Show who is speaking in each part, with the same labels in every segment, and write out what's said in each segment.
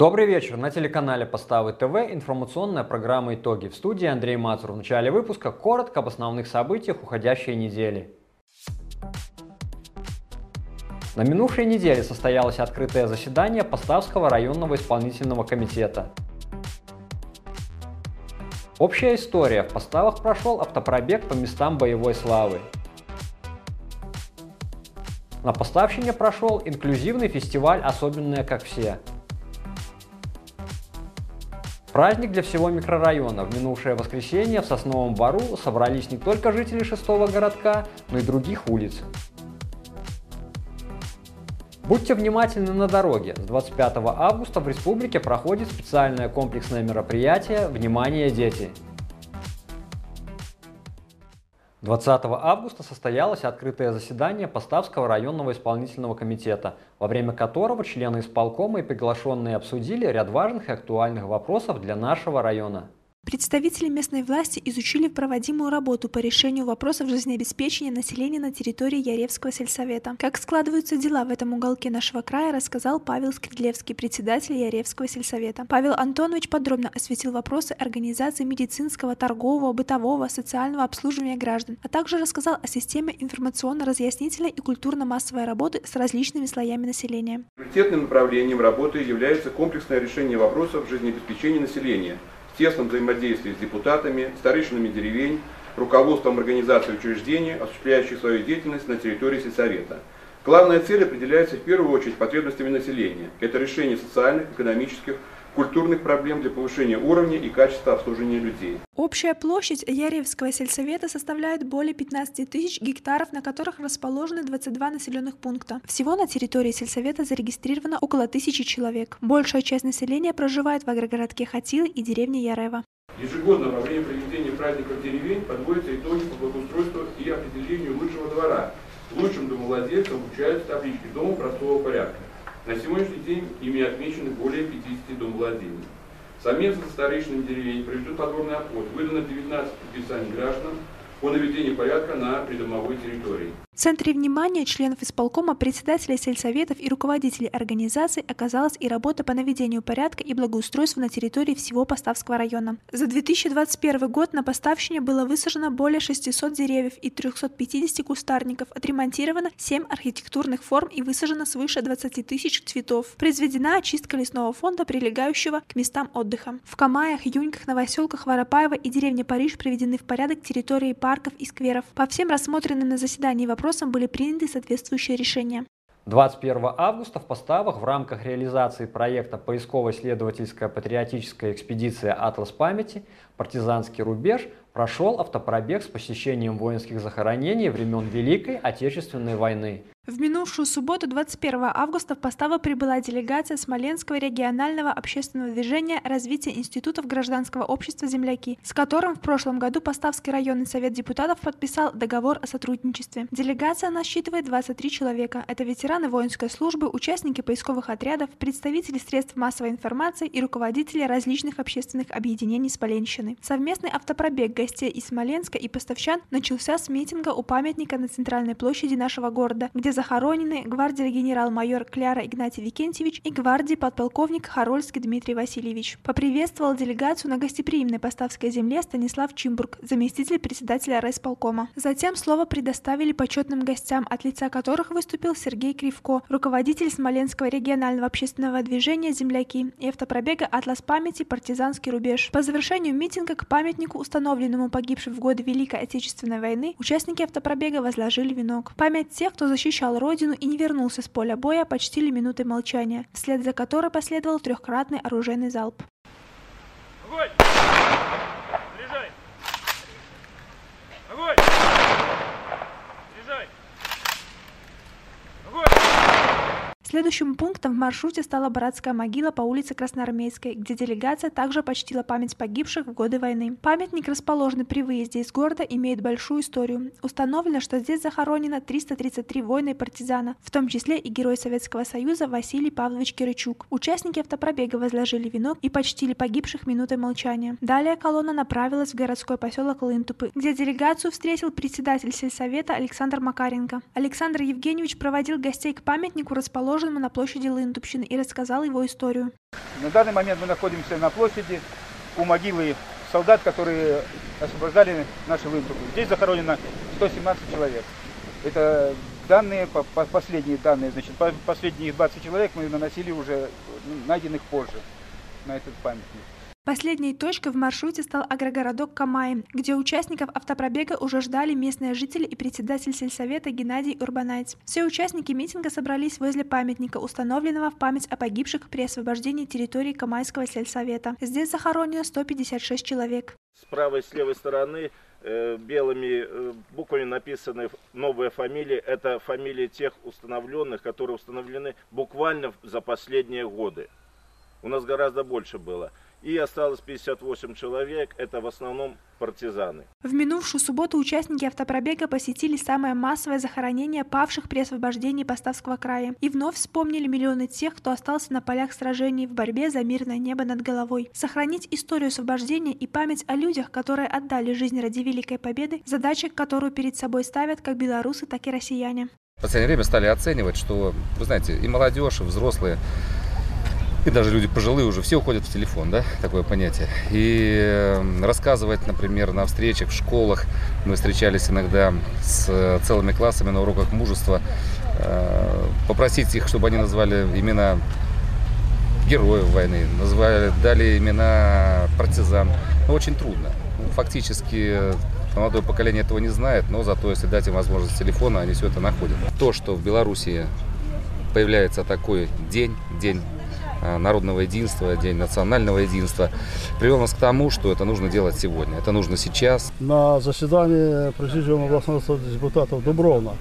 Speaker 1: Добрый вечер. На телеканале Поставы ТВ информационная программа «Итоги». В студии Андрей Мацур. В начале выпуска коротко об основных событиях уходящей недели. На минувшей неделе состоялось открытое заседание Поставского районного исполнительного комитета. Общая история. В Поставах прошел автопробег по местам боевой славы. На Поставщине прошел инклюзивный фестиваль «Особенные как все». Праздник для всего микрорайона. В минувшее воскресенье в Сосновом Бару собрались не только жители шестого городка, но и других улиц. Будьте внимательны на дороге. С 25 августа в республике проходит специальное комплексное мероприятие «Внимание, дети!». 20 августа состоялось открытое заседание Поставского районного исполнительного комитета, во время которого члены исполкома и приглашенные обсудили ряд важных и актуальных вопросов для нашего района.
Speaker 2: Представители местной власти изучили проводимую работу по решению вопросов жизнеобеспечения населения на территории Яревского сельсовета. Как складываются дела в этом уголке нашего края, рассказал Павел Скридлевский, председатель Яревского сельсовета. Павел Антонович подробно осветил вопросы организации медицинского, торгового, бытового, социального обслуживания граждан, а также рассказал о системе информационно-разъяснительной и культурно-массовой работы с различными слоями населения.
Speaker 3: Приоритетным направлением работы является комплексное решение вопросов жизнеобеспечения населения – тесном взаимодействии с депутатами, старейшинами деревень, руководством организаций учреждений, осуществляющих свою деятельность на территории сельсовета. Главная цель определяется в первую очередь потребностями населения. Это решение социальных, экономических, культурных проблем для повышения уровня и качества обслуживания людей.
Speaker 2: Общая площадь Яревского сельсовета составляет более 15 тысяч гектаров, на которых расположены 22 населенных пункта. Всего на территории сельсовета зарегистрировано около тысячи человек. Большая часть населения проживает в агрогородке Хатилы и деревне Ярева.
Speaker 3: Ежегодно во время проведения праздников деревень подводятся итоги по благоустройству и определению лучшего двора. Лучшим домовладельцам вручаются таблички «Дома простого порядка». На сегодняшний день ими отмечены более 50 домовладений. Совместно со старейшинами деревень проведут подробный обход. Выдано 19 предписаний гражданам по наведению порядка на придомовой территории.
Speaker 2: В центре внимания членов исполкома, председателей сельсоветов и руководителей организаций оказалась и работа по наведению порядка и благоустройству на территории всего Поставского района. За 2021 год на Поставщине было высажено более 600 деревьев и 350 кустарников, отремонтировано 7 архитектурных форм и высажено свыше 20 тысяч цветов. Произведена очистка лесного фонда, прилегающего к местам отдыха. В Камаях, Юньках, Новоселках, Воропаево и деревне Париж приведены в порядок территории парков и скверов. По всем рассмотренным на заседании вопросам вопросам были приняты соответствующие решения.
Speaker 1: 21 августа в поставах в рамках реализации проекта поисково-исследовательская патриотическая экспедиция «Атлас памяти. Партизанский рубеж» прошел автопробег с посещением воинских захоронений времен Великой Отечественной войны.
Speaker 2: В минувшую субботу, 21 августа, в Поставу прибыла делегация Смоленского регионального общественного движения развития институтов гражданского общества «Земляки», с которым в прошлом году Поставский районный совет депутатов подписал договор о сотрудничестве. Делегация насчитывает 23 человека. Это ветераны воинской службы, участники поисковых отрядов, представители средств массовой информации и руководители различных общественных объединений Смоленщины. Совместный автопробег гостей из Смоленска и поставщан начался с митинга у памятника на центральной площади нашего города, где где захоронены гвардии генерал-майор Кляра Игнатий Викентьевич и гвардии подполковник Харольский Дмитрий Васильевич. Поприветствовал делегацию на гостеприимной Поставской земле Станислав Чимбург, заместитель председателя райсполкома. Затем слово предоставили почетным гостям, от лица которых выступил Сергей Кривко, руководитель Смоленского регионального общественного движения «Земляки» и автопробега «Атлас памяти. Партизанский рубеж». По завершению митинга к памятнику, установленному погибшим в годы Великой Отечественной войны, участники автопробега возложили венок. Память тех, кто защищал защищал родину и не вернулся с поля боя, почтили минутой молчания, вслед за которой последовал трехкратный оружейный залп. Огонь! Огонь! Следующим пунктом в маршруте стала братская могила по улице Красноармейской, где делегация также почтила память погибших в годы войны. Памятник, расположенный при выезде из города, имеет большую историю. Установлено, что здесь захоронено 333 воина и партизана, в том числе и герой Советского Союза Василий Павлович Кирычук. Участники автопробега возложили венок и почтили погибших минутой молчания. Далее колонна направилась в городской поселок Лынтупы, где делегацию встретил председатель сельсовета Александр Макаренко. Александр Евгеньевич проводил гостей к памятнику, расположенному расположенному на площади Лындупщины, и рассказал его историю.
Speaker 4: На данный момент мы находимся на площади у могилы солдат, которые освобождали наши Лындупы. Здесь захоронено 117 человек. Это данные, последние данные, значит, последние 20 человек мы наносили уже найденных позже на этот памятник.
Speaker 2: Последней точкой в маршруте стал агрогородок Камай, где участников автопробега уже ждали местные жители и председатель сельсовета Геннадий Урбанайц. Все участники митинга собрались возле памятника, установленного в память о погибших при освобождении территории Камайского сельсовета. Здесь захоронено 156 человек.
Speaker 5: С правой и с левой стороны э, белыми э, буквами написаны новые фамилии. Это фамилии тех установленных, которые установлены буквально за последние годы. У нас гораздо больше было и осталось 58 человек, это в основном партизаны.
Speaker 2: В минувшую субботу участники автопробега посетили самое массовое захоронение павших при освобождении Поставского края и вновь вспомнили миллионы тех, кто остался на полях сражений в борьбе за мирное небо над головой. Сохранить историю освобождения и память о людях, которые отдали жизнь ради Великой Победы, задача, которую перед собой ставят как белорусы, так и россияне.
Speaker 6: В последнее время стали оценивать, что, вы знаете, и молодежь, и взрослые и даже люди пожилые уже все уходят в телефон, да, такое понятие. И эм, рассказывать, например, на встречах в школах, мы встречались иногда с целыми классами на уроках мужества, э, попросить их, чтобы они назвали имена героев войны, назвали, дали имена партизан. Но очень трудно. Фактически молодое поколение этого не знает, но зато если дать им возможность телефона, они все это находят. То, что в Беларуси появляется такой день, день Э, народного единства, День национального единства, привел нас к тому, что это нужно делать сегодня. Это нужно сейчас.
Speaker 7: На заседании Президиума областного депутатов Дубровна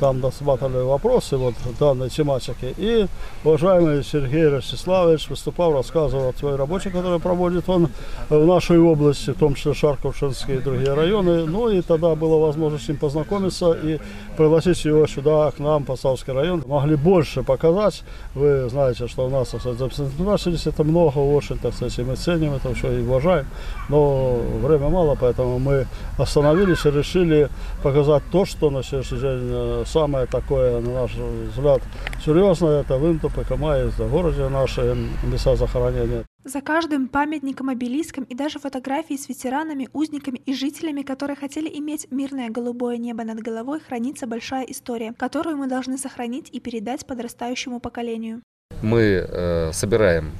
Speaker 7: там досматривали вопросы вот данной тематики. И уважаемый Сергей Ростиславович выступал, рассказывал о своей работе, которую проводит он в нашей области, в том числе Шарковшинские и другие районы. Ну и тогда была возможность с ним познакомиться и пригласить его сюда, к нам, Поставский район. Могли больше показать. Вы знаете, что у нас, так сказать, это много очень, так сказать, и мы ценим это все и уважаем. Но время мало, поэтому мы остановились и решили показать то, что на сегодняшний день э, самое такое, на наш взгляд, серьезное, это Винтуп и Камаев, в городе наши места захоронения.
Speaker 2: За каждым памятником, обелиском и даже фотографией с ветеранами, узниками и жителями, которые хотели иметь мирное голубое небо над головой, хранится большая история, которую мы должны сохранить и передать подрастающему поколению.
Speaker 6: Мы э, собираем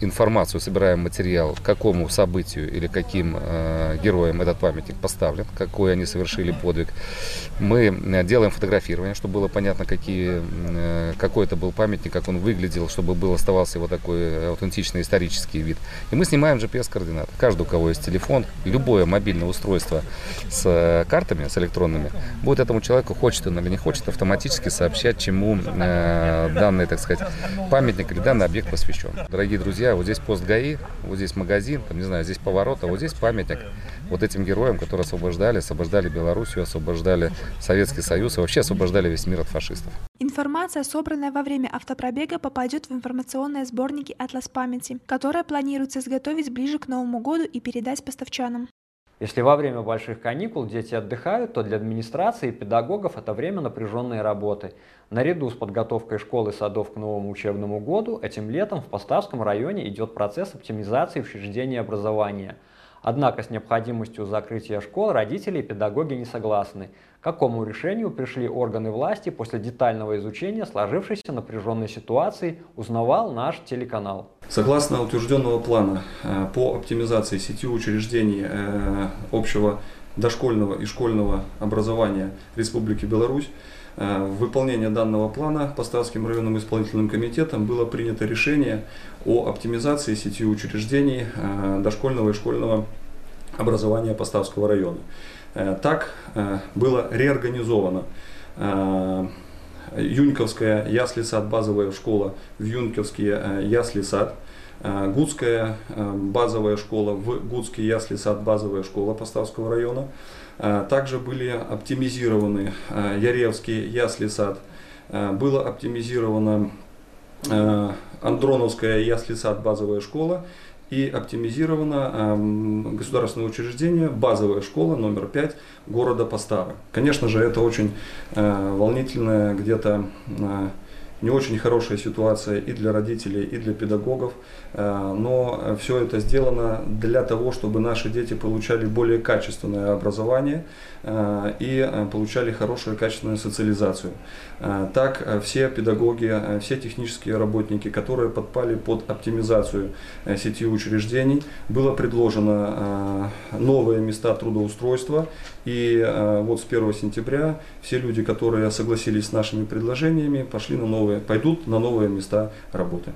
Speaker 6: информацию, собираем материал, какому событию или каким э, героям этот памятник поставлен, какой они совершили подвиг. Мы э, делаем фотографирование, чтобы было понятно, какие, э, какой это был памятник, как он выглядел, чтобы был оставался его такой аутентичный исторический вид. И мы снимаем GPS-координаты. Каждый, у кого есть телефон, любое мобильное устройство с э, картами, с электронными, будет этому человеку, хочет он или не хочет, автоматически сообщать, чему э, данный, так сказать, памятник или данный объект посвящен. Дорогие друзья, вот здесь пост ГАИ, вот здесь магазин, там, не знаю, здесь поворот, а вот здесь памятник вот этим героям, которые освобождали, освобождали Белоруссию, освобождали Советский Союз и вообще освобождали весь мир от фашистов.
Speaker 2: Информация, собранная во время автопробега, попадет в информационные сборники «Атлас памяти», которые планируется изготовить ближе к Новому году и передать поставчанам.
Speaker 1: Если во время больших каникул дети отдыхают, то для администрации и педагогов это время напряженной работы. Наряду с подготовкой школ и садов к новому учебному году, этим летом в Поставском районе идет процесс оптимизации учреждений образования. Однако с необходимостью закрытия школ родители и педагоги не согласны. К какому решению пришли органы власти после детального изучения сложившейся напряженной ситуации, узнавал наш телеканал.
Speaker 8: Согласно утвержденного плана э, по оптимизации сети учреждений э, общего дошкольного и школьного образования Республики Беларусь, э, в выполнение данного плана Поставским районным исполнительным комитетом было принято решение о оптимизации сети учреждений дошкольного и школьного образования Поставского района. Э, так э, было реорганизовано. Э, Юньковская ясли-сад, базовая школа в Юньковский ясли-сад, Гудская базовая школа в Гудский ясли-сад, базовая школа Поставского района. Также были оптимизированы Яревский ясли-сад, было оптимизировано Андроновская ясли-сад, базовая школа и оптимизировано э, государственное учреждение, базовая школа номер 5 города Поставы. Конечно же, это очень э, волнительная где-то э, не очень хорошая ситуация и для родителей, и для педагогов, э, но все это сделано для того, чтобы наши дети получали более качественное образование э, и э, получали хорошую качественную социализацию. Так все педагоги, все технические работники, которые подпали под оптимизацию сети учреждений, было предложено новые места трудоустройства и вот с 1 сентября все люди, которые согласились с нашими предложениями, пошли на новые новые, пойдут на новые места работы.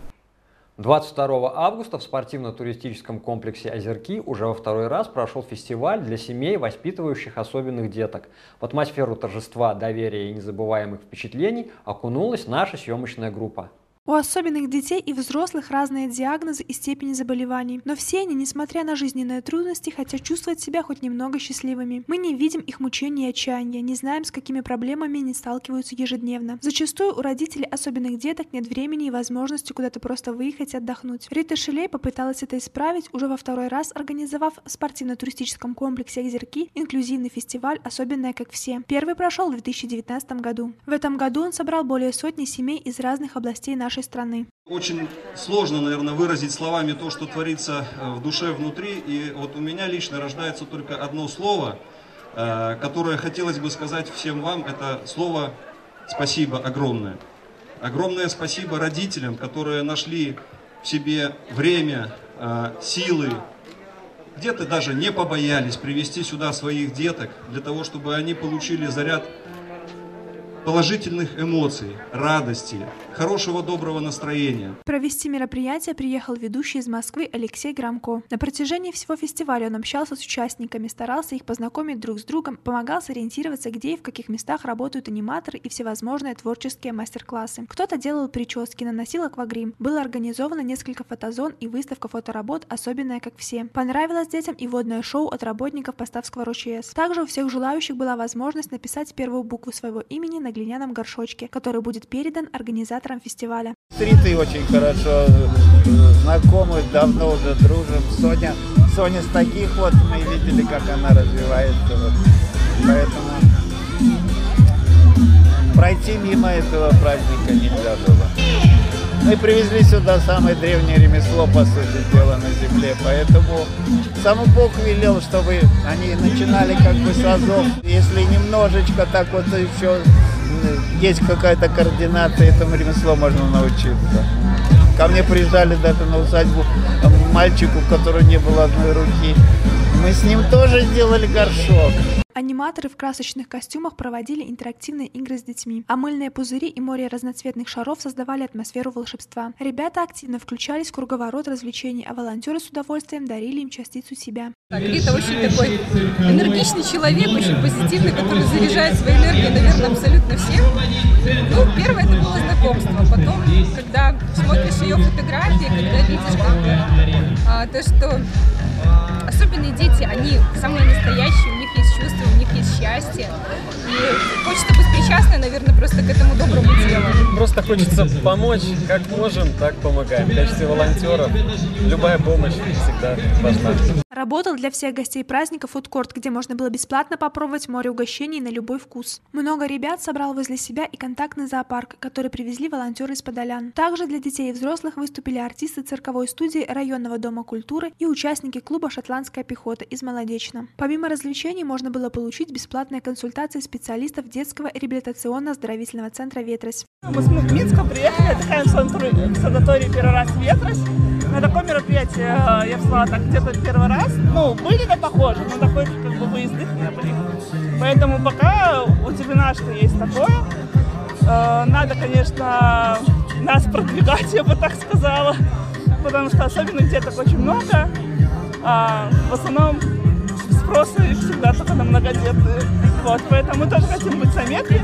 Speaker 1: 22 августа в спортивно-туристическом комплексе «Озерки» уже во второй раз прошел фестиваль для семей, воспитывающих особенных деток. В атмосферу торжества, доверия и незабываемых впечатлений окунулась наша съемочная группа.
Speaker 2: У особенных детей и взрослых разные диагнозы и степени заболеваний, но все они, несмотря на жизненные трудности, хотят чувствовать себя хоть немного счастливыми. Мы не видим их мучений и отчаяния, не знаем, с какими проблемами они сталкиваются ежедневно. Зачастую у родителей особенных деток нет времени и возможности куда-то просто выехать и отдохнуть. Рита Шилей попыталась это исправить, уже во второй раз организовав в спортивно-туристическом комплексе «Озерки» инклюзивный фестиваль «Особенное как все». Первый прошел в 2019 году. В этом году он собрал более сотни семей из разных областей нашей нашей страны.
Speaker 8: Очень сложно, наверное, выразить словами то, что творится э, в душе внутри. И вот у меня лично рождается только одно слово, э, которое хотелось бы сказать всем вам. Это слово «спасибо» огромное. Огромное спасибо родителям, которые нашли в себе время, э, силы, где-то даже не побоялись привести сюда своих деток, для того, чтобы они получили заряд положительных эмоций, радости, хорошего доброго настроения.
Speaker 2: Провести мероприятие приехал ведущий из Москвы Алексей Громко. На протяжении всего фестиваля он общался с участниками, старался их познакомить друг с другом, помогал сориентироваться, где и в каких местах работают аниматоры и всевозможные творческие мастер-классы. Кто-то делал прически, наносил аквагрим. Было организовано несколько фотозон и выставка фоторабот, особенная как все. Понравилось детям и водное шоу от работников Поставского РОЧС. Также у всех желающих была возможность написать первую букву своего имени на глиняном горшочке, который будет передан организаторам фестиваля.
Speaker 9: С Ритой очень хорошо э, знакомы, давно уже дружим. Соня, Соня с таких вот, мы видели, как она развивается. Вот. Поэтому пройти мимо этого праздника нельзя было. Мы привезли сюда самое древнее ремесло, по сути дела, на земле. Поэтому сам Бог велел, чтобы они начинали как бы с азов. Если немножечко так вот еще есть какая-то координация, этому ремеслу можно научиться. Ко мне приезжали даже на усадьбу мальчику, у которого не было одной руки. Мы с ним тоже сделали горшок.
Speaker 2: Аниматоры в красочных костюмах проводили интерактивные игры с детьми, а мыльные пузыри и море разноцветных шаров создавали атмосферу волшебства. Ребята активно включались в круговорот развлечений, а волонтеры с удовольствием дарили им частицу себя.
Speaker 10: Рита очень такой энергичный человек, очень позитивный, который заряжает своей энергией, наверное, абсолютно всех. Ну, первое это было знакомство, потом, когда смотришь ее фотографии, когда видишь как, а, то, что особенные дети, они самые настоящие, у них счастье. И хочется быть причастной, наверное, просто к этому доброму делу.
Speaker 11: Просто хочется помочь, как можем, так помогаем. В качестве волонтеров любая помощь всегда важна.
Speaker 2: Работал для всех гостей праздника фудкорт, где можно было бесплатно попробовать море угощений на любой вкус. Много ребят собрал возле себя и контактный зоопарк, который привезли волонтеры из Подолян. Также для детей и взрослых выступили артисты цирковой студии районного дома культуры и участники клуба «Шотландская пехота» из Молодечно. Помимо развлечений можно было получить бесплатные консультации специалистов детского реабилитационно-оздоровительного центра «Ветрось».
Speaker 12: Мы с Минска приехали, отдыхаем в санатории первый раз «Ветрось». На такое мероприятие э, я была так где-то первый раз. Ну, были на похоже, но такой как бы выездных не были. Поэтому пока удивлена, что есть такое. Э, надо, конечно, нас продвигать, я бы так сказала. Потому что особенных деток очень много. А в основном спросы всегда только на многодетные. Вот, поэтому мы тоже хотим быть заметны.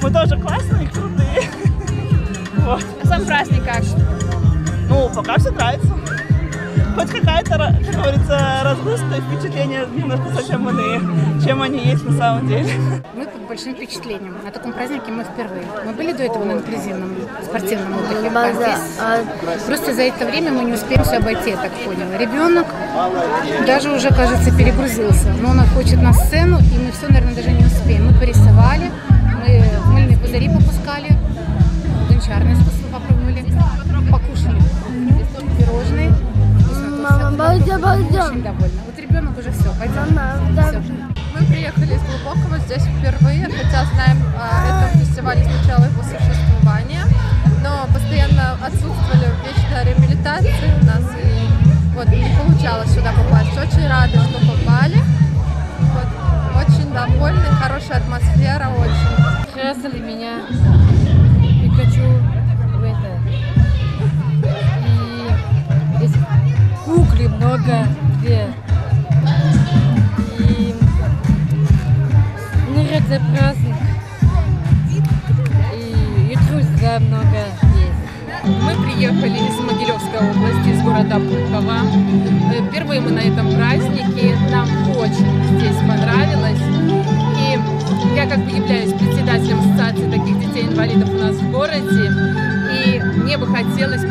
Speaker 12: Мы тоже классные и крутые.
Speaker 10: Вот. А сам праздник как?
Speaker 12: Ну, пока все нравится. Хоть какая-то, как говорится, разгрузка и впечатления немножко совсем иные, чем они есть на самом деле.
Speaker 13: Мы под большим впечатлением. На таком празднике мы впервые. Мы были до этого на инклюзивном спортивном отдыхе, а здесь а просто за это время мы не успеем все обойти, я так поняла. Ребенок даже уже, кажется, перегрузился, но он хочет на сцену, и мы все, наверное, даже не успеем. Мы порисовали, мы мыльные пузыри попускали, гончарные очень довольна. Вот ребенок уже все, пойдем. Всё.
Speaker 10: Мы приехали из Глубокого здесь впервые, хотя знаем о этом фестивале с начала его существования, но постоянно отсутствовали вечная реабилитация у нас, и вот не получалось сюда попасть. Очень рады, что попали. Вот, очень довольны, хорошая атмосфера, очень.
Speaker 13: Красили меня Пикачу много где. И наряд за праздник. И, и друзья много есть.
Speaker 14: Мы приехали из Могилевской области, из города Пулково. Э, Впервые мы на этом празднике. Нам очень здесь понравилось. И я как бы являюсь председателем ассоциации таких детей-инвалидов у нас в городе. И мне бы хотелось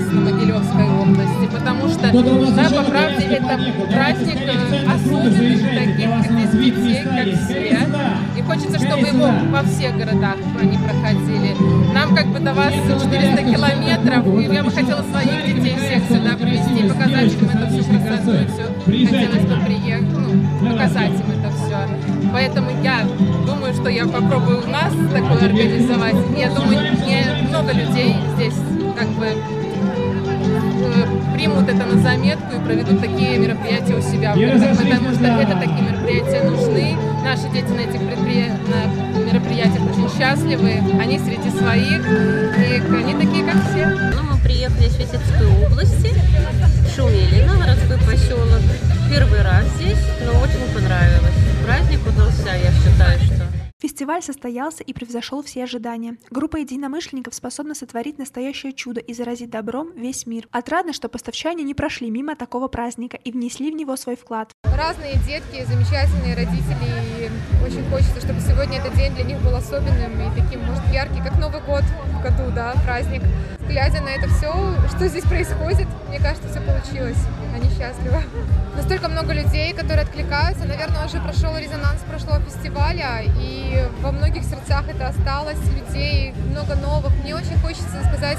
Speaker 14: нас на Могилевской области. Потому что, да, по правде, это праздник э, особенный таких здесь детей, как все. И хочется, чтобы его во всех городах они проходили. Нам как бы до вас 400 километров, и я бы хотела своих детей всех сюда привезти, показать им эту всю красоту, и все. Хотелось бы приехать, ну, показать им это все. Поэтому я думаю, что я попробую у нас такое организовать. И Я думаю, не много людей здесь как бы примут это на заметку и проведут такие мероприятия у себя потому что это такие мероприятия нужны. Наши дети на этих предпри- на мероприятиях очень счастливы, они среди своих, и они такие, как все.
Speaker 15: Ну, мы приехали из Витебской области, Шумелино, городской поселок. Первый раз здесь, но очень понравилось. Праздник удался, я считаю, что.
Speaker 2: Фестиваль состоялся и превзошел все ожидания. Группа единомышленников способна сотворить настоящее чудо и заразить добром весь мир. Отрадно, что поставчане не прошли мимо такого праздника и внесли в него свой вклад.
Speaker 10: Разные детки, замечательные родители, и очень хочется, чтобы сегодня этот день для них был особенным и таким, может, яркий, как Новый год в году, да, праздник. Глядя на это все, что здесь происходит, мне кажется, все получилось. Они счастливы. Настолько много людей, которые откликаются. Наверное, уже прошел резонанс прошлого фестиваля, и во многих сердцах это осталось. Людей много новых. Мне очень хочется сказать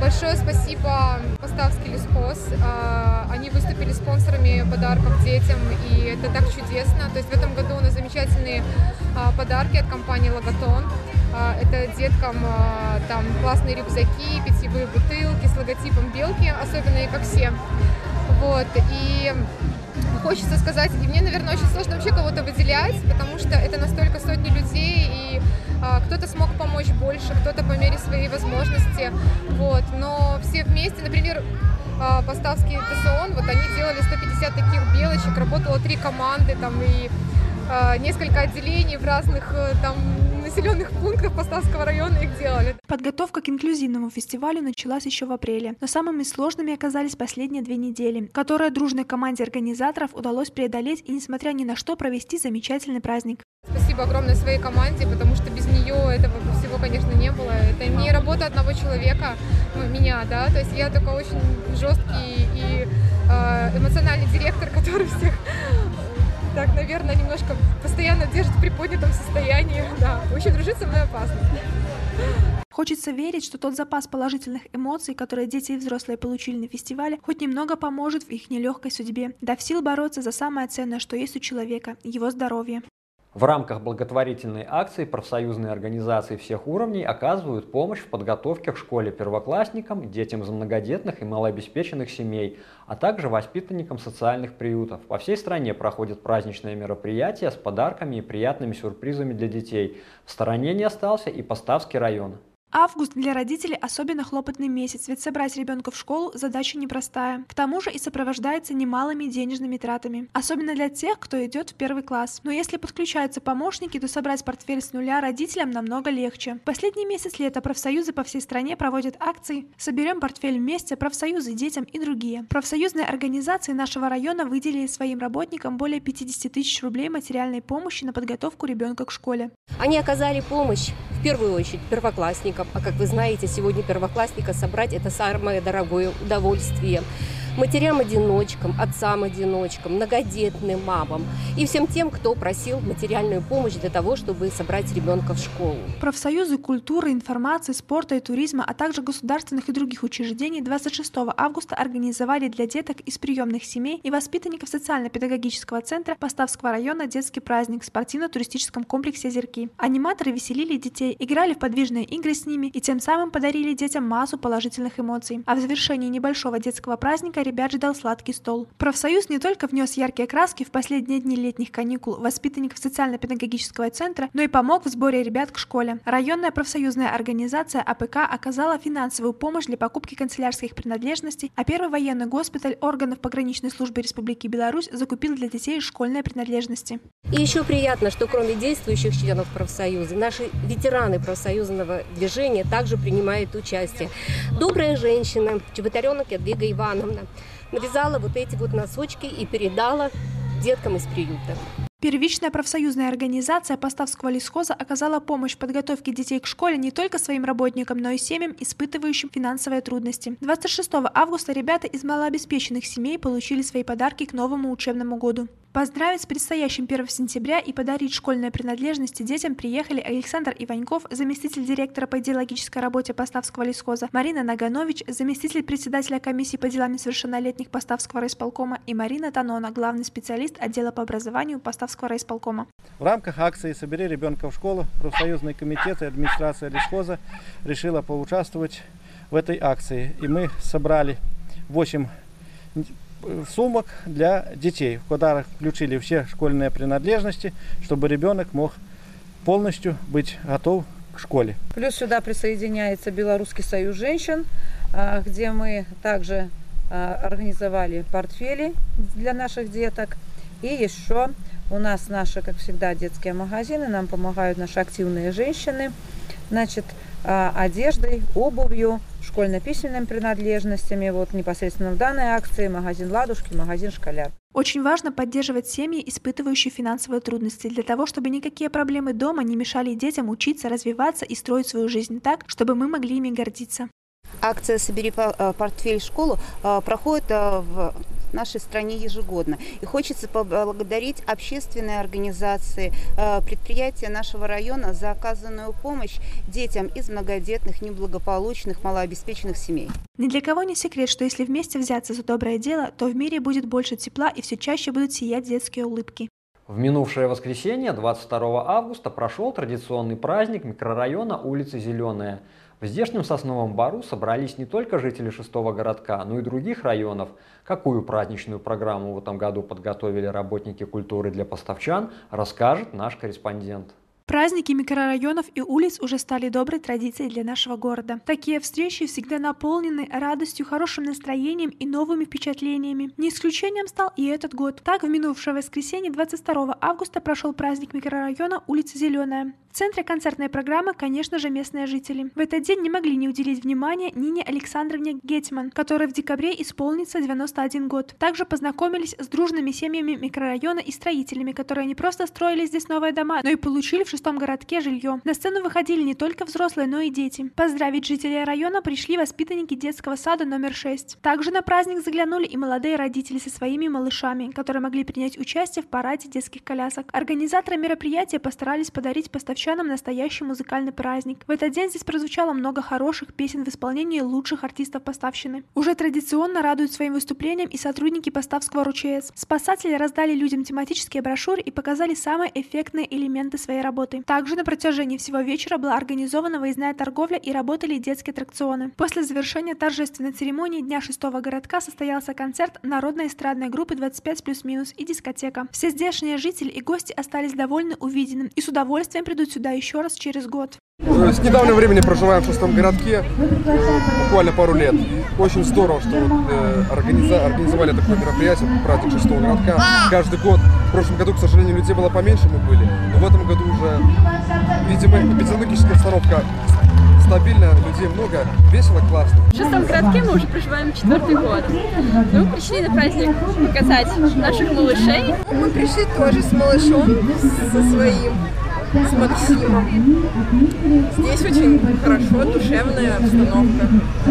Speaker 10: Большое спасибо Поставский лесхоз. А, Они выступили спонсорами подарков детям, и это так чудесно. То есть в этом году у нас замечательные а, подарки от компании Логотон. А, Это деткам там классные рюкзаки, питьевые бутылки с логотипом белки, особенные как все. Вот. И хочется сказать, и мне, наверное, очень сложно вообще кого-то выделять, потому что это настолько сотни людей, и а, кто-то смог помочь больше, кто-то по мере своей возможности, вот, но все вместе, например, а, Поставский ТСОН, вот они делали 150 таких белочек, работало три команды, там, и несколько отделений в разных э, там населенных пунктах Поставского района их делали.
Speaker 2: Подготовка к инклюзивному фестивалю началась еще в апреле, но самыми сложными оказались последние две недели, которые дружной команде организаторов удалось преодолеть и, несмотря ни на что, провести замечательный праздник.
Speaker 10: Спасибо огромное своей команде, потому что без нее этого всего, конечно, не было. Это не работа одного человека, ну, меня, да, то есть я такой очень жесткий и э, эмоциональный директор, который всех так, наверное, немножко постоянно держит в приподнятом состоянии. Да, очень дружить со мной опасно.
Speaker 2: Хочется верить, что тот запас положительных эмоций, которые дети и взрослые получили на фестивале, хоть немного поможет в их нелегкой судьбе, дав сил бороться за самое ценное, что есть у человека – его здоровье.
Speaker 1: В рамках благотворительной акции профсоюзные организации всех уровней оказывают помощь в подготовке к школе первоклассникам, детям из многодетных и малообеспеченных семей, а также воспитанникам социальных приютов. По всей стране проходят праздничные мероприятия с подарками и приятными сюрпризами для детей. В стороне не остался и Поставский район.
Speaker 2: Август для родителей особенно хлопотный месяц, ведь собрать ребенка в школу задача непростая. К тому же и сопровождается немалыми денежными тратами, особенно для тех, кто идет в первый класс. Но если подключаются помощники, то собрать портфель с нуля родителям намного легче. Последний месяц лета профсоюзы по всей стране проводят акции «Соберем портфель вместе, профсоюзы детям и другие». Профсоюзные организации нашего района выделили своим работникам более 50 тысяч рублей материальной помощи на подготовку ребенка к школе.
Speaker 16: Они оказали помощь в первую очередь первоклассникам, а как вы знаете, сегодня первоклассника собрать это самое дорогое удовольствие. Матерям-одиночкам, отцам-одиночкам, многодетным мамам и всем тем, кто просил материальную помощь для того, чтобы собрать ребенка в школу.
Speaker 2: Профсоюзы культуры, информации, спорта и туризма, а также государственных и других учреждений 26 августа организовали для деток из приемных семей и воспитанников социально-педагогического центра Поставского района детский праздник в спортивно-туристическом комплексе «Озерки». Аниматоры веселили детей, играли в подвижные игры с ними и тем самым подарили детям массу положительных эмоций. А в завершении небольшого детского праздника ребят ждал сладкий стол. Профсоюз не только внес яркие краски в последние дни летних каникул воспитанников социально-педагогического центра, но и помог в сборе ребят к школе. Районная профсоюзная организация АПК оказала финансовую помощь для покупки канцелярских принадлежностей, а первый военный госпиталь органов пограничной службы Республики Беларусь закупил для детей школьные принадлежности.
Speaker 16: И еще приятно, что кроме действующих членов профсоюза, наши ветераны профсоюзного движения также принимают участие. Добрая женщина, Чеботаренок Ядвига Ивановна, навязала вот эти вот носочки и передала деткам из приюта.
Speaker 2: Первичная профсоюзная организация Поставского лесхоза оказала помощь в подготовке детей к школе не только своим работникам, но и семьям, испытывающим финансовые трудности. 26 августа ребята из малообеспеченных семей получили свои подарки к новому учебному году. Поздравить с предстоящим 1 сентября и подарить школьные принадлежности детям приехали Александр Иваньков, заместитель директора по идеологической работе Поставского лесхоза, Марина Наганович, заместитель председателя комиссии по делам несовершеннолетних Поставского райисполкома и Марина Танона, главный специалист отдела по образованию Поставского райисполкома.
Speaker 17: В рамках акции «Собери ребенка в школу» профсоюзный комитет и администрация лесхоза решила поучаствовать в этой акции. И мы собрали 8 сумок для детей, в которых включили все школьные принадлежности, чтобы ребенок мог полностью быть готов к школе.
Speaker 18: Плюс сюда присоединяется Белорусский союз женщин, где мы также организовали портфели для наших деток. И еще у нас наши, как всегда, детские магазины, нам помогают наши активные женщины. Значит, одеждой, обувью, школьно-письменными принадлежностями. Вот непосредственно в данной акции магазин «Ладушки», магазин «Школяр».
Speaker 2: Очень важно поддерживать семьи, испытывающие финансовые трудности, для того, чтобы никакие проблемы дома не мешали детям учиться, развиваться и строить свою жизнь так, чтобы мы могли ими гордиться.
Speaker 19: Акция «Собери портфель в школу» проходит в нашей стране ежегодно. И хочется поблагодарить общественные организации, предприятия нашего района за оказанную помощь детям из многодетных, неблагополучных, малообеспеченных семей.
Speaker 2: Ни для кого не секрет, что если вместе взяться за доброе дело, то в мире будет больше тепла и все чаще будут сиять детские улыбки.
Speaker 1: В минувшее воскресенье, 22 августа, прошел традиционный праздник микрорайона улицы Зеленая – в здешнем сосновом бару собрались не только жители шестого городка, но и других районов. Какую праздничную программу в этом году подготовили работники культуры для поставчан, расскажет наш корреспондент.
Speaker 2: Праздники микрорайонов и улиц уже стали доброй традицией для нашего города. Такие встречи всегда наполнены радостью, хорошим настроением и новыми впечатлениями. Не исключением стал и этот год. Так, в минувшее воскресенье 22 августа прошел праздник микрорайона улица Зеленая. В центре концертной программы, конечно же, местные жители. В этот день не могли не уделить внимания Нине Александровне Гетман, которой в декабре исполнится 91 год. Также познакомились с дружными семьями микрорайона и строителями, которые не просто строили здесь новые дома, но и получили в шестом городке жилье. На сцену выходили не только взрослые, но и дети. Поздравить жителей района пришли воспитанники детского сада номер 6. Также на праздник заглянули и молодые родители со своими малышами, которые могли принять участие в параде детских колясок. Организаторы мероприятия постарались подарить поставщикам поставщанам настоящий музыкальный праздник. В этот день здесь прозвучало много хороших песен в исполнении лучших артистов поставщины. Уже традиционно радуют своим выступлением и сотрудники поставского РУЧС. Спасатели раздали людям тематические брошюры и показали самые эффектные элементы своей работы. Также на протяжении всего вечера была организована выездная торговля и работали детские аттракционы. После завершения торжественной церемонии Дня шестого городка состоялся концерт народной эстрадной группы 25 плюс-минус и дискотека. Все здешние жители и гости остались довольны увиденным и с удовольствием придут сюда еще раз через год.
Speaker 20: С недавнего времени проживаем в шестом городке, буквально пару лет. Очень здорово, что вот, э, организа организовали такое мероприятие, праздник шестого городка. Каждый год, в прошлом году, к сожалению, людей было поменьше, мы были, но в этом году уже, видимо, эпидемиологическая обстановка стабильно, людей много, весело, классно.
Speaker 10: В шестом городке мы уже проживаем четвертый год. Мы пришли на праздник показать наших малышей.
Speaker 21: Мы пришли тоже с малышом, со своим. С Максимом. Здесь очень хорошо, душевная обстановка.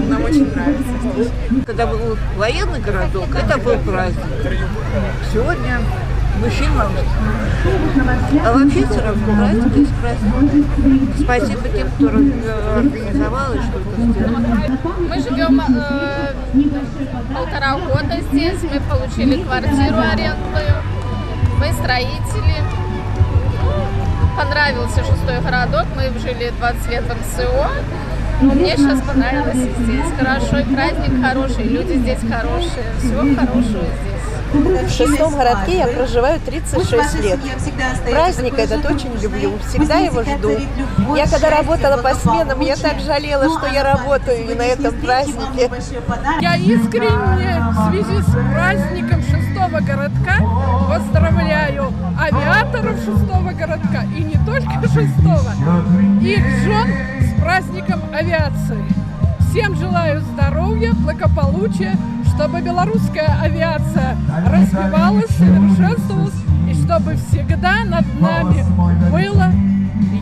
Speaker 21: Нам очень нравится здесь.
Speaker 22: Когда был военный городок, это был праздник. Сегодня мужчина. А вообще все равно праздник есть праздник. Спасибо тем, кто организовал и что-то сделал.
Speaker 14: Мы живем э, полтора года здесь, мы получили квартиру арендную, мы строители. Понравился шестой городок, мы жили 20 лет в МСО. Но мне сейчас понравилось и здесь. Хорошо, и праздник хороший, и люди здесь хорошие. Всего хорошего здесь.
Speaker 23: В шестом городке я проживаю 36 лет. Праздник этот очень люблю, всегда его жду. Я когда работала по сменам, я так жалела, что я работаю на этом празднике.
Speaker 24: Я искренне в связи с праздником шестого городка поздравляю авиаторов шестого городка и не только шестого, их жен с праздником авиации. Всем желаю здоровья, благополучия, чтобы белорусская авиация развивалась, совершенствовалась, и чтобы всегда над нами было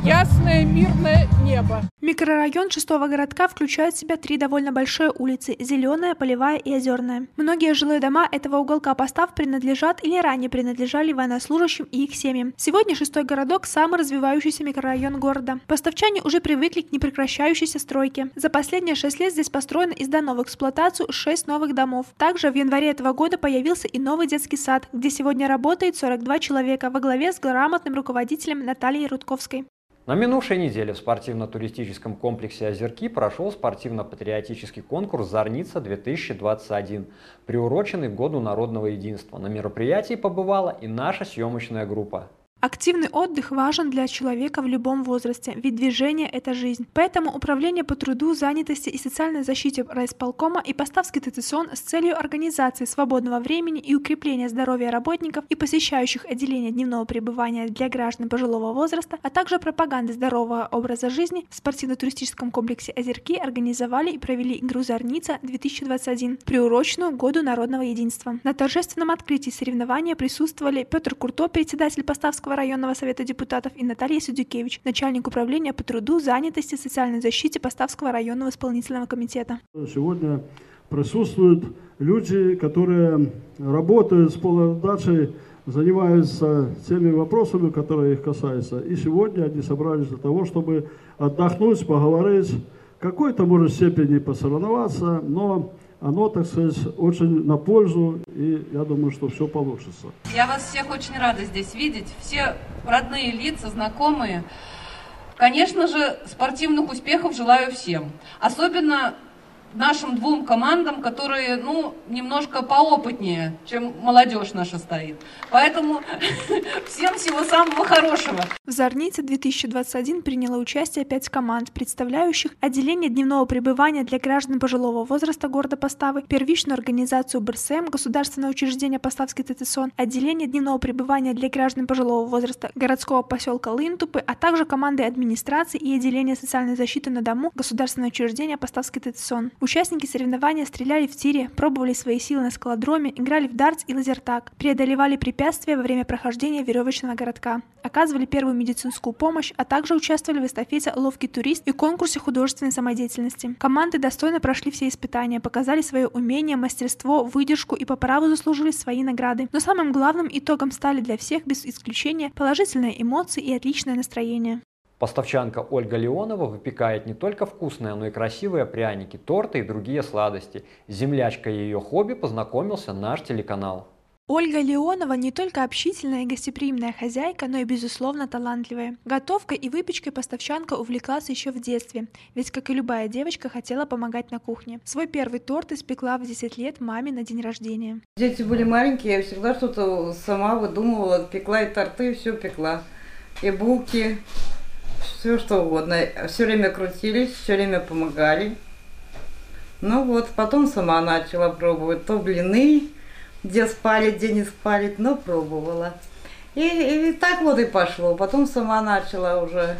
Speaker 24: ясное мирное небо.
Speaker 2: Микрорайон шестого городка включает в себя три довольно большие улицы – Зеленая, Полевая и Озерная. Многие жилые дома этого уголка постав принадлежат или ранее принадлежали военнослужащим и их семьям. Сегодня шестой городок – самый развивающийся микрорайон города. Поставчане уже привыкли к непрекращающейся стройке. За последние шесть лет здесь построено и сдано в эксплуатацию шесть новых домов. Также в январе этого года появился и новый детский сад, где сегодня работает 42 человека во главе с грамотным руководителем Натальей Рудковской.
Speaker 1: На минувшей неделе в спортивно-туристическом комплексе «Озерки» прошел спортивно-патриотический конкурс «Зорница-2021», приуроченный к Году народного единства. На мероприятии побывала и наша съемочная группа.
Speaker 2: Активный отдых важен для человека в любом возрасте, ведь движение – это жизнь. Поэтому Управление по труду, занятости и социальной защите райисполкома и Поставский ТТСОН с целью организации свободного времени и укрепления здоровья работников и посещающих отделение дневного пребывания для граждан пожилого возраста, а также пропаганды здорового образа жизни в спортивно-туристическом комплексе «Озерки» организовали и провели игру «Зорница-2021», приуроченную Году народного единства. На торжественном открытии соревнования присутствовали Петр Курто, председатель Поставского районного совета депутатов, и Наталья Судюкевич, начальник управления по труду, занятости социальной защите Поставского районного исполнительного комитета.
Speaker 7: Сегодня присутствуют люди, которые работают с полнодачей, занимаются теми вопросами, которые их касаются. И сегодня они собрались для того, чтобы отдохнуть, поговорить, какой-то, может, степени посоревноваться, но оно, так сказать, очень на пользу, и я думаю, что все получится.
Speaker 25: Я вас всех очень рада здесь видеть, все родные лица, знакомые. Конечно же, спортивных успехов желаю всем. Особенно нашим двум командам, которые, ну, немножко поопытнее, чем молодежь наша стоит. Поэтому всем всего самого хорошего.
Speaker 2: В Зорнице 2021 приняло участие пять команд, представляющих отделение дневного пребывания для граждан пожилого возраста города Поставы, первичную организацию БРСМ, государственное учреждение Поставский ТТСОН, отделение дневного пребывания для граждан пожилого возраста городского поселка Лынтупы, а также команды администрации и отделения социальной защиты на дому государственное учреждение Поставский ТТСОН. Участники соревнования стреляли в тире, пробовали свои силы на скалодроме, играли в дартс и лазертаг, преодолевали препятствия во время прохождения веревочного городка, оказывали первую медицинскую помощь, а также участвовали в эстафете «Ловкий турист» и конкурсе художественной самодеятельности. Команды достойно прошли все испытания, показали свое умение, мастерство, выдержку и по праву заслужили свои награды. Но самым главным итогом стали для всех без исключения положительные эмоции и отличное настроение.
Speaker 1: Поставчанка Ольга Леонова выпекает не только вкусные, но и красивые пряники, торты и другие сладости. С землячкой ее хобби познакомился наш телеканал.
Speaker 2: Ольга Леонова не только общительная и гостеприимная хозяйка, но и, безусловно, талантливая. Готовкой и выпечкой поставчанка увлеклась еще в детстве, ведь, как и любая девочка, хотела помогать на кухне. Свой первый торт испекла в 10 лет маме на день рождения.
Speaker 26: Дети были маленькие, я всегда что-то сама выдумывала, пекла и торты, все пекла. И булки, все что угодно. Все время крутились, все время помогали. Ну вот, потом сама начала пробовать то блины, где спали, где не спали, но пробовала. И, и так вот и пошло. Потом сама начала уже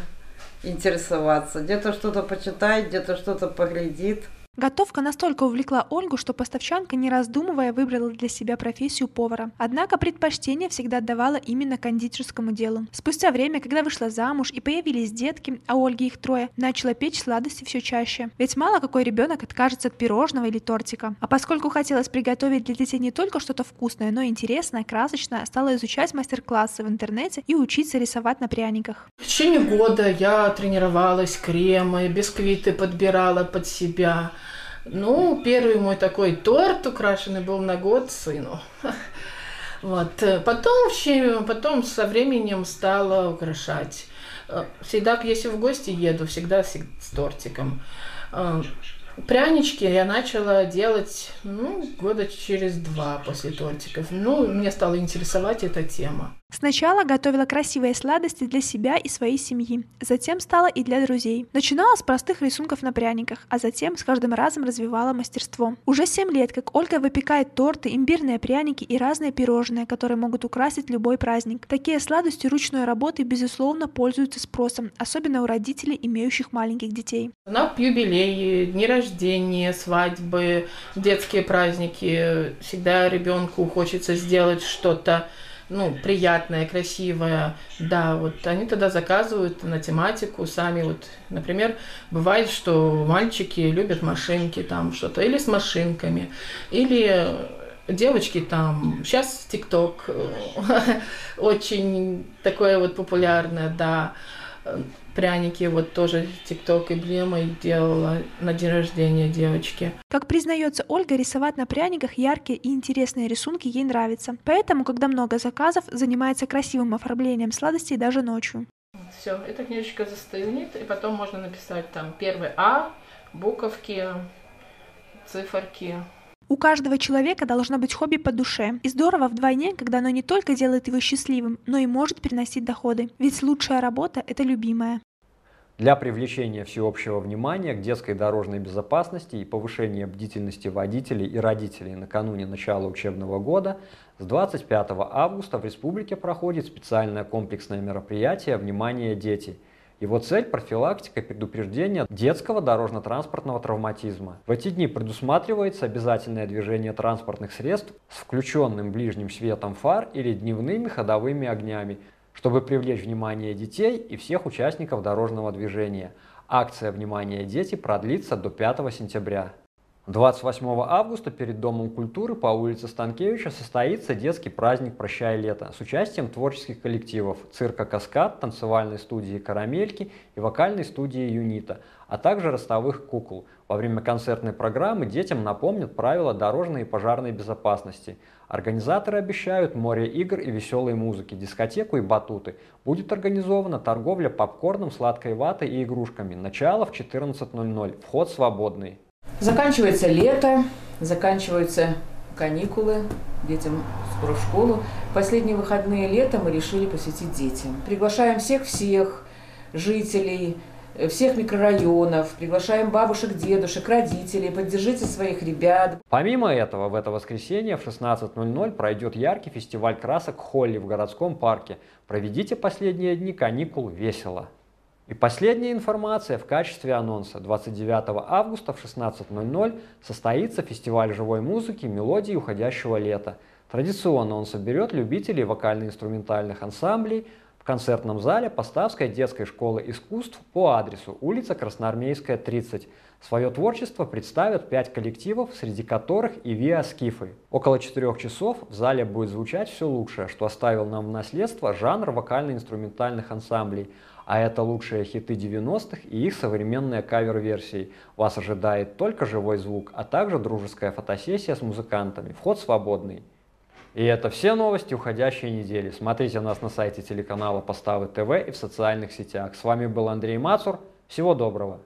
Speaker 26: интересоваться. Где-то что-то почитает, где-то что-то поглядит.
Speaker 2: Готовка настолько увлекла Ольгу, что поставчанка, не раздумывая, выбрала для себя профессию повара. Однако предпочтение всегда отдавала именно кондитерскому делу. Спустя время, когда вышла замуж и появились детки, а Ольги их трое, начала печь сладости все чаще. Ведь мало какой ребенок откажется от пирожного или тортика. А поскольку хотелось приготовить для детей не только что-то вкусное, но и интересное, красочное, стала изучать мастер-классы в интернете и учиться рисовать на пряниках.
Speaker 27: В течение года я тренировалась, кремы, бисквиты подбирала под себя. Ну, первый мой такой торт украшенный был на год сыну. Вот. Потом, потом со временем стала украшать. Всегда, если в гости еду, всегда с тортиком. Прянички я начала делать ну, года через два после тортиков. Ну, мне стала интересовать эта тема.
Speaker 2: Сначала готовила красивые сладости для себя и своей семьи, затем стала и для друзей. Начинала с простых рисунков на пряниках, а затем с каждым разом развивала мастерство. Уже 7 лет, как Ольга выпекает торты, имбирные пряники и разные пирожные, которые могут украсить любой праздник. Такие сладости ручной работы, безусловно, пользуются спросом, особенно у родителей, имеющих маленьких детей.
Speaker 27: На юбилеи, дни рождения, свадьбы, детские праздники, всегда ребенку хочется сделать что-то ну, приятное, красивое, да, вот они тогда заказывают на тематику сами, вот, например, бывает, что мальчики любят машинки там что-то, или с машинками, или девочки там, сейчас ТикТок очень такое вот популярное, да, пряники, вот тоже ТикТок эмблема делала на день рождения девочки.
Speaker 2: Как признается Ольга, рисовать на пряниках яркие и интересные рисунки ей нравится. Поэтому, когда много заказов, занимается красивым оформлением сладостей даже ночью.
Speaker 27: Все, эта книжечка застынет, и потом можно написать там первый А, буковки, циферки,
Speaker 2: у каждого человека должно быть хобби по душе. И здорово вдвойне, когда оно не только делает его счастливым, но и может приносить доходы. Ведь лучшая работа – это любимая.
Speaker 1: Для привлечения всеобщего внимания к детской дорожной безопасности и повышения бдительности водителей и родителей накануне начала учебного года с 25 августа в республике проходит специальное комплексное мероприятие «Внимание, дети!» Его цель – профилактика и предупреждение детского дорожно-транспортного травматизма. В эти дни предусматривается обязательное движение транспортных средств с включенным ближним светом фар или дневными ходовыми огнями, чтобы привлечь внимание детей и всех участников дорожного движения. Акция «Внимание, дети» продлится до 5 сентября. 28 августа перед Домом культуры по улице Станкевича состоится детский праздник «Прощай лето» с участием творческих коллективов цирка «Каскад», танцевальной студии «Карамельки» и вокальной студии «Юнита», а также ростовых кукол. Во время концертной программы детям напомнят правила дорожной и пожарной безопасности. Организаторы обещают море игр и веселой музыки, дискотеку и батуты. Будет организована торговля попкорном, сладкой ватой и игрушками. Начало в 14.00. Вход свободный.
Speaker 28: Заканчивается лето, заканчиваются каникулы, детям скоро в школу. Последние выходные лета мы решили посвятить детям. Приглашаем всех-всех жителей, всех микрорайонов, приглашаем бабушек, дедушек, родителей, поддержите своих ребят.
Speaker 1: Помимо этого, в это воскресенье в 16.00 пройдет яркий фестиваль красок Холли в городском парке. Проведите последние дни каникул весело. И последняя информация в качестве анонса. 29 августа в 16.00 состоится фестиваль живой музыки «Мелодии уходящего лета». Традиционно он соберет любителей вокально-инструментальных ансамблей концертном зале Поставской детской школы искусств по адресу улица Красноармейская, 30. Свое творчество представят пять коллективов, среди которых и Виа Скифы. Около четырех часов в зале будет звучать все лучшее, что оставил нам в наследство жанр вокально-инструментальных ансамблей – а это лучшие хиты 90-х и их современные кавер-версии. Вас ожидает только живой звук, а также дружеская фотосессия с музыкантами. Вход свободный. И это все новости уходящей недели. Смотрите нас на сайте телеканала Поставы ТВ и в социальных сетях. С вами был Андрей Мацур. Всего доброго.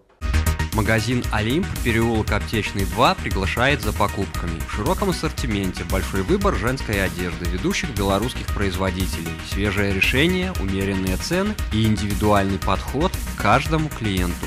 Speaker 29: Магазин «Олимп», переулок Аптечный 2 приглашает за покупками. В широком ассортименте большой выбор женской одежды ведущих белорусских производителей, свежее решение, умеренные цены и индивидуальный подход к каждому клиенту.